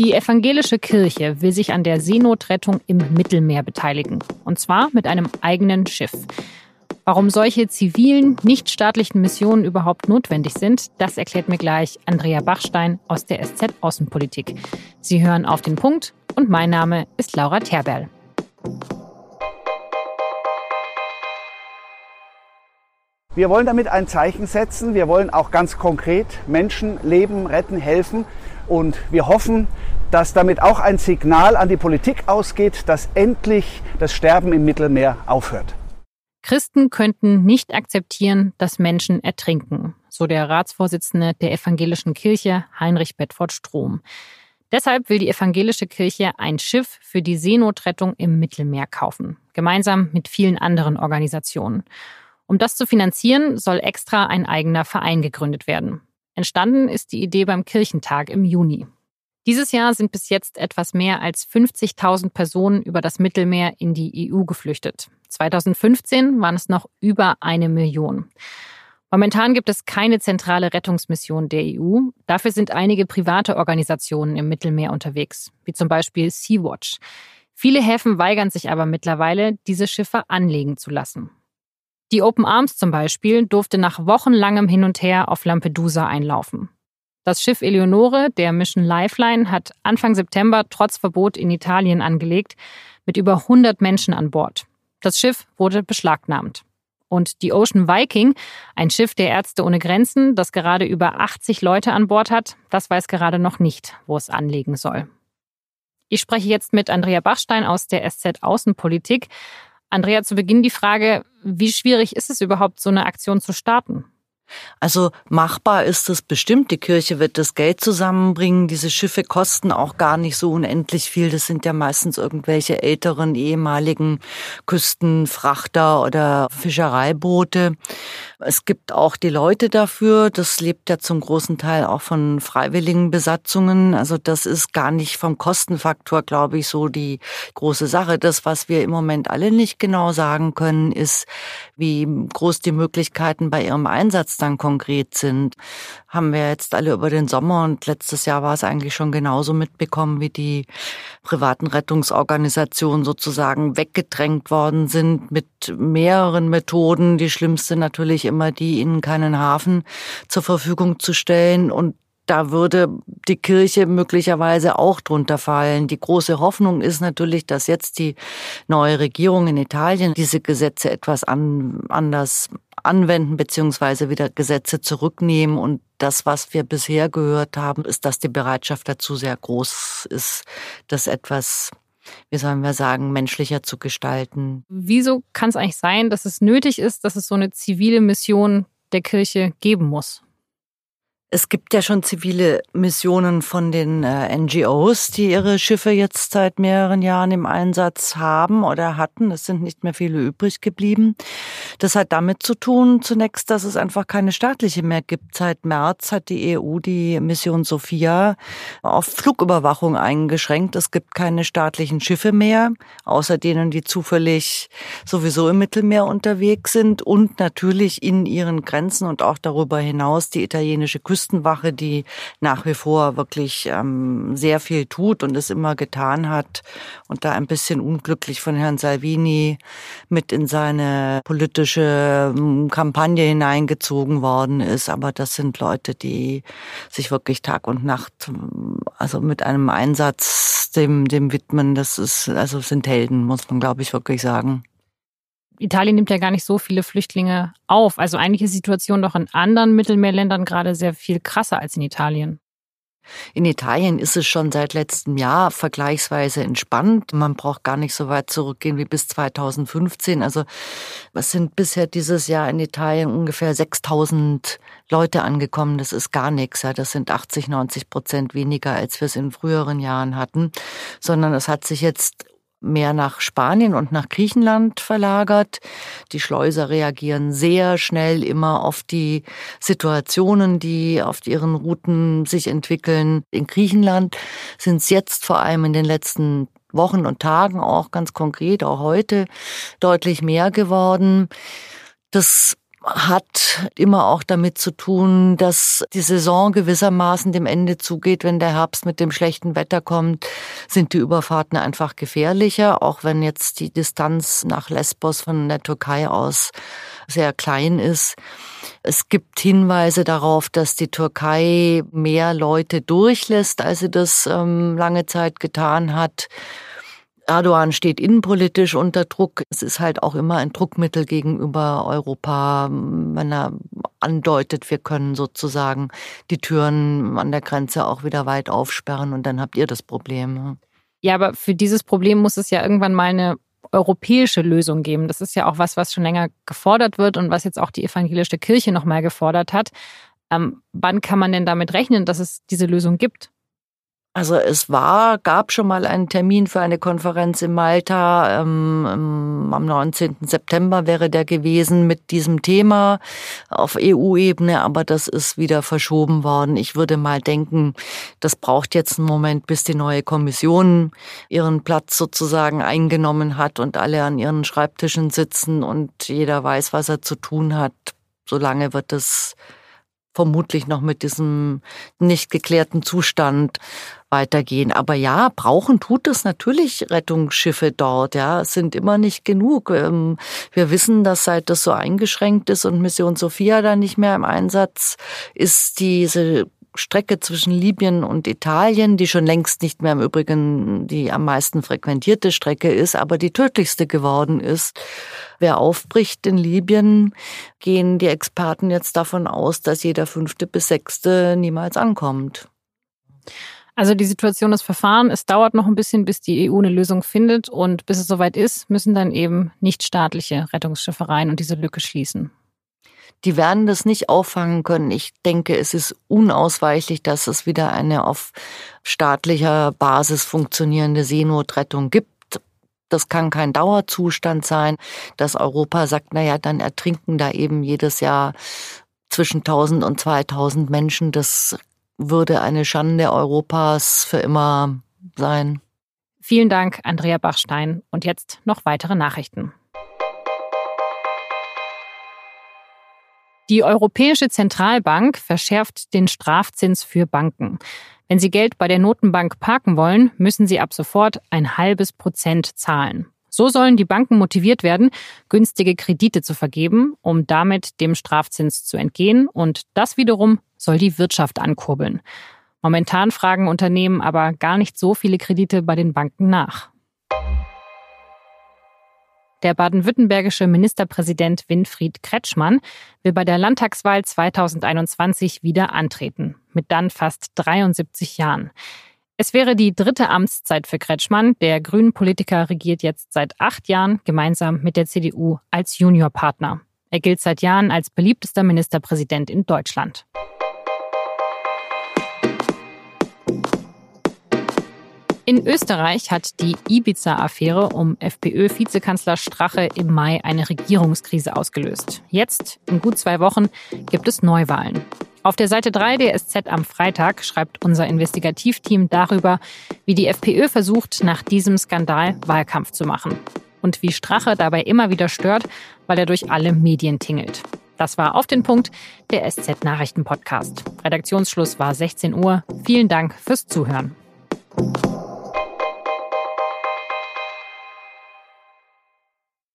Die evangelische Kirche will sich an der Seenotrettung im Mittelmeer beteiligen. Und zwar mit einem eigenen Schiff. Warum solche zivilen, nichtstaatlichen Missionen überhaupt notwendig sind, das erklärt mir gleich Andrea Bachstein aus der SZ Außenpolitik. Sie hören auf den Punkt und mein Name ist Laura Terberl. Wir wollen damit ein Zeichen setzen. Wir wollen auch ganz konkret Menschen leben, retten, helfen. Und wir hoffen, dass damit auch ein Signal an die Politik ausgeht, dass endlich das Sterben im Mittelmeer aufhört. Christen könnten nicht akzeptieren, dass Menschen ertrinken, so der Ratsvorsitzende der evangelischen Kirche Heinrich Bedford Strom. Deshalb will die evangelische Kirche ein Schiff für die Seenotrettung im Mittelmeer kaufen, gemeinsam mit vielen anderen Organisationen. Um das zu finanzieren, soll extra ein eigener Verein gegründet werden. Entstanden ist die Idee beim Kirchentag im Juni. Dieses Jahr sind bis jetzt etwas mehr als 50.000 Personen über das Mittelmeer in die EU geflüchtet. 2015 waren es noch über eine Million. Momentan gibt es keine zentrale Rettungsmission der EU. Dafür sind einige private Organisationen im Mittelmeer unterwegs, wie zum Beispiel Sea-Watch. Viele Häfen weigern sich aber mittlerweile, diese Schiffe anlegen zu lassen. Die Open Arms zum Beispiel durfte nach wochenlangem Hin und Her auf Lampedusa einlaufen. Das Schiff Eleonore der Mission Lifeline hat Anfang September trotz Verbot in Italien angelegt, mit über 100 Menschen an Bord. Das Schiff wurde beschlagnahmt. Und die Ocean Viking, ein Schiff der Ärzte ohne Grenzen, das gerade über 80 Leute an Bord hat, das weiß gerade noch nicht, wo es anlegen soll. Ich spreche jetzt mit Andrea Bachstein aus der SZ Außenpolitik. Andrea, zu Beginn die Frage, wie schwierig ist es überhaupt, so eine Aktion zu starten? Also machbar ist es bestimmt. Die Kirche wird das Geld zusammenbringen. Diese Schiffe kosten auch gar nicht so unendlich viel. Das sind ja meistens irgendwelche älteren ehemaligen Küstenfrachter oder Fischereiboote. Es gibt auch die Leute dafür. Das lebt ja zum großen Teil auch von freiwilligen Besatzungen. Also das ist gar nicht vom Kostenfaktor, glaube ich, so die große Sache. Das, was wir im Moment alle nicht genau sagen können, ist, wie groß die Möglichkeiten bei ihrem Einsatz dann konkret sind. Haben wir jetzt alle über den Sommer und letztes Jahr war es eigentlich schon genauso mitbekommen, wie die privaten Rettungsorganisationen sozusagen weggedrängt worden sind mit mehreren Methoden. Die schlimmste natürlich immer die, ihnen keinen Hafen zur Verfügung zu stellen und da würde die Kirche möglicherweise auch drunter fallen. Die große Hoffnung ist natürlich, dass jetzt die neue Regierung in Italien diese Gesetze etwas an, anders anwenden beziehungsweise wieder Gesetze zurücknehmen. Und das, was wir bisher gehört haben, ist, dass die Bereitschaft dazu sehr groß ist, das etwas wie sollen wir sagen, menschlicher zu gestalten. Wieso kann es eigentlich sein, dass es nötig ist, dass es so eine zivile Mission der Kirche geben muss? Es gibt ja schon zivile Missionen von den äh, NGOs, die ihre Schiffe jetzt seit mehreren Jahren im Einsatz haben oder hatten. Es sind nicht mehr viele übrig geblieben. Das hat damit zu tun, zunächst, dass es einfach keine staatliche mehr gibt. Seit März hat die EU die Mission Sophia auf Flugüberwachung eingeschränkt. Es gibt keine staatlichen Schiffe mehr, außer denen, die zufällig sowieso im Mittelmeer unterwegs sind und natürlich in ihren Grenzen und auch darüber hinaus die italienische Küste Küstenwache, die nach wie vor wirklich ähm, sehr viel tut und es immer getan hat und da ein bisschen unglücklich von Herrn Salvini mit in seine politische ähm, Kampagne hineingezogen worden ist. Aber das sind Leute, die sich wirklich Tag und Nacht, also mit einem Einsatz dem, dem widmen. Das ist, also sind Helden, muss man glaube ich wirklich sagen. Italien nimmt ja gar nicht so viele Flüchtlinge auf. Also eigentlich ist die Situation doch in anderen Mittelmeerländern gerade sehr viel krasser als in Italien. In Italien ist es schon seit letztem Jahr vergleichsweise entspannt. Man braucht gar nicht so weit zurückgehen wie bis 2015. Also es sind bisher dieses Jahr in Italien ungefähr 6000 Leute angekommen. Das ist gar nichts. Das sind 80, 90 Prozent weniger, als wir es in früheren Jahren hatten. Sondern es hat sich jetzt mehr nach Spanien und nach Griechenland verlagert. Die Schleuser reagieren sehr schnell immer auf die Situationen, die auf ihren Routen sich entwickeln. In Griechenland sind es jetzt vor allem in den letzten Wochen und Tagen auch ganz konkret, auch heute, deutlich mehr geworden. Das hat immer auch damit zu tun, dass die Saison gewissermaßen dem Ende zugeht. Wenn der Herbst mit dem schlechten Wetter kommt, sind die Überfahrten einfach gefährlicher, auch wenn jetzt die Distanz nach Lesbos von der Türkei aus sehr klein ist. Es gibt Hinweise darauf, dass die Türkei mehr Leute durchlässt, als sie das ähm, lange Zeit getan hat. Erdogan steht innenpolitisch unter Druck. Es ist halt auch immer ein Druckmittel gegenüber Europa, wenn er andeutet, wir können sozusagen die Türen an der Grenze auch wieder weit aufsperren und dann habt ihr das Problem. Ja, aber für dieses Problem muss es ja irgendwann mal eine europäische Lösung geben. Das ist ja auch was, was schon länger gefordert wird und was jetzt auch die evangelische Kirche nochmal gefordert hat. Ähm, wann kann man denn damit rechnen, dass es diese Lösung gibt? Also es war, gab schon mal einen Termin für eine Konferenz in Malta. Ähm, am 19. September wäre der gewesen mit diesem Thema auf EU-Ebene, aber das ist wieder verschoben worden. Ich würde mal denken, das braucht jetzt einen Moment, bis die neue Kommission ihren Platz sozusagen eingenommen hat und alle an ihren Schreibtischen sitzen und jeder weiß, was er zu tun hat. Solange wird es vermutlich noch mit diesem nicht geklärten Zustand weitergehen. Aber ja, brauchen tut es natürlich Rettungsschiffe dort. Ja, es sind immer nicht genug. Ähm, wir wissen, dass seit das so eingeschränkt ist und Mission Sophia da nicht mehr im Einsatz ist, diese Strecke zwischen Libyen und Italien, die schon längst nicht mehr im Übrigen die am meisten frequentierte Strecke ist, aber die tödlichste geworden ist. Wer aufbricht in Libyen, gehen die Experten jetzt davon aus, dass jeder fünfte bis sechste niemals ankommt. Also die Situation des Verfahren, es dauert noch ein bisschen, bis die EU eine Lösung findet und bis es soweit ist, müssen dann eben nichtstaatliche Rettungsschiffe rein und diese Lücke schließen. Die werden das nicht auffangen können. Ich denke, es ist unausweichlich, dass es wieder eine auf staatlicher Basis funktionierende Seenotrettung gibt. Das kann kein Dauerzustand sein, dass Europa sagt, na ja, dann ertrinken da eben jedes Jahr zwischen 1000 und 2000 Menschen. Das würde eine Schande Europas für immer sein. Vielen Dank, Andrea Bachstein. Und jetzt noch weitere Nachrichten. Die Europäische Zentralbank verschärft den Strafzins für Banken. Wenn Sie Geld bei der Notenbank parken wollen, müssen Sie ab sofort ein halbes Prozent zahlen. So sollen die Banken motiviert werden, günstige Kredite zu vergeben, um damit dem Strafzins zu entgehen. Und das wiederum soll die Wirtschaft ankurbeln. Momentan fragen Unternehmen aber gar nicht so viele Kredite bei den Banken nach. Der baden-württembergische Ministerpräsident Winfried Kretschmann will bei der Landtagswahl 2021 wieder antreten, mit dann fast 73 Jahren. Es wäre die dritte Amtszeit für Kretschmann. Der Grünen-Politiker regiert jetzt seit acht Jahren gemeinsam mit der CDU als Juniorpartner. Er gilt seit Jahren als beliebtester Ministerpräsident in Deutschland. In Österreich hat die Ibiza-Affäre um FPÖ-Vizekanzler Strache im Mai eine Regierungskrise ausgelöst. Jetzt, in gut zwei Wochen, gibt es Neuwahlen. Auf der Seite 3 der SZ am Freitag schreibt unser Investigativteam darüber, wie die FPÖ versucht, nach diesem Skandal Wahlkampf zu machen. Und wie Strache dabei immer wieder stört, weil er durch alle Medien tingelt. Das war auf den Punkt der SZ Nachrichten Podcast. Redaktionsschluss war 16 Uhr. Vielen Dank fürs Zuhören.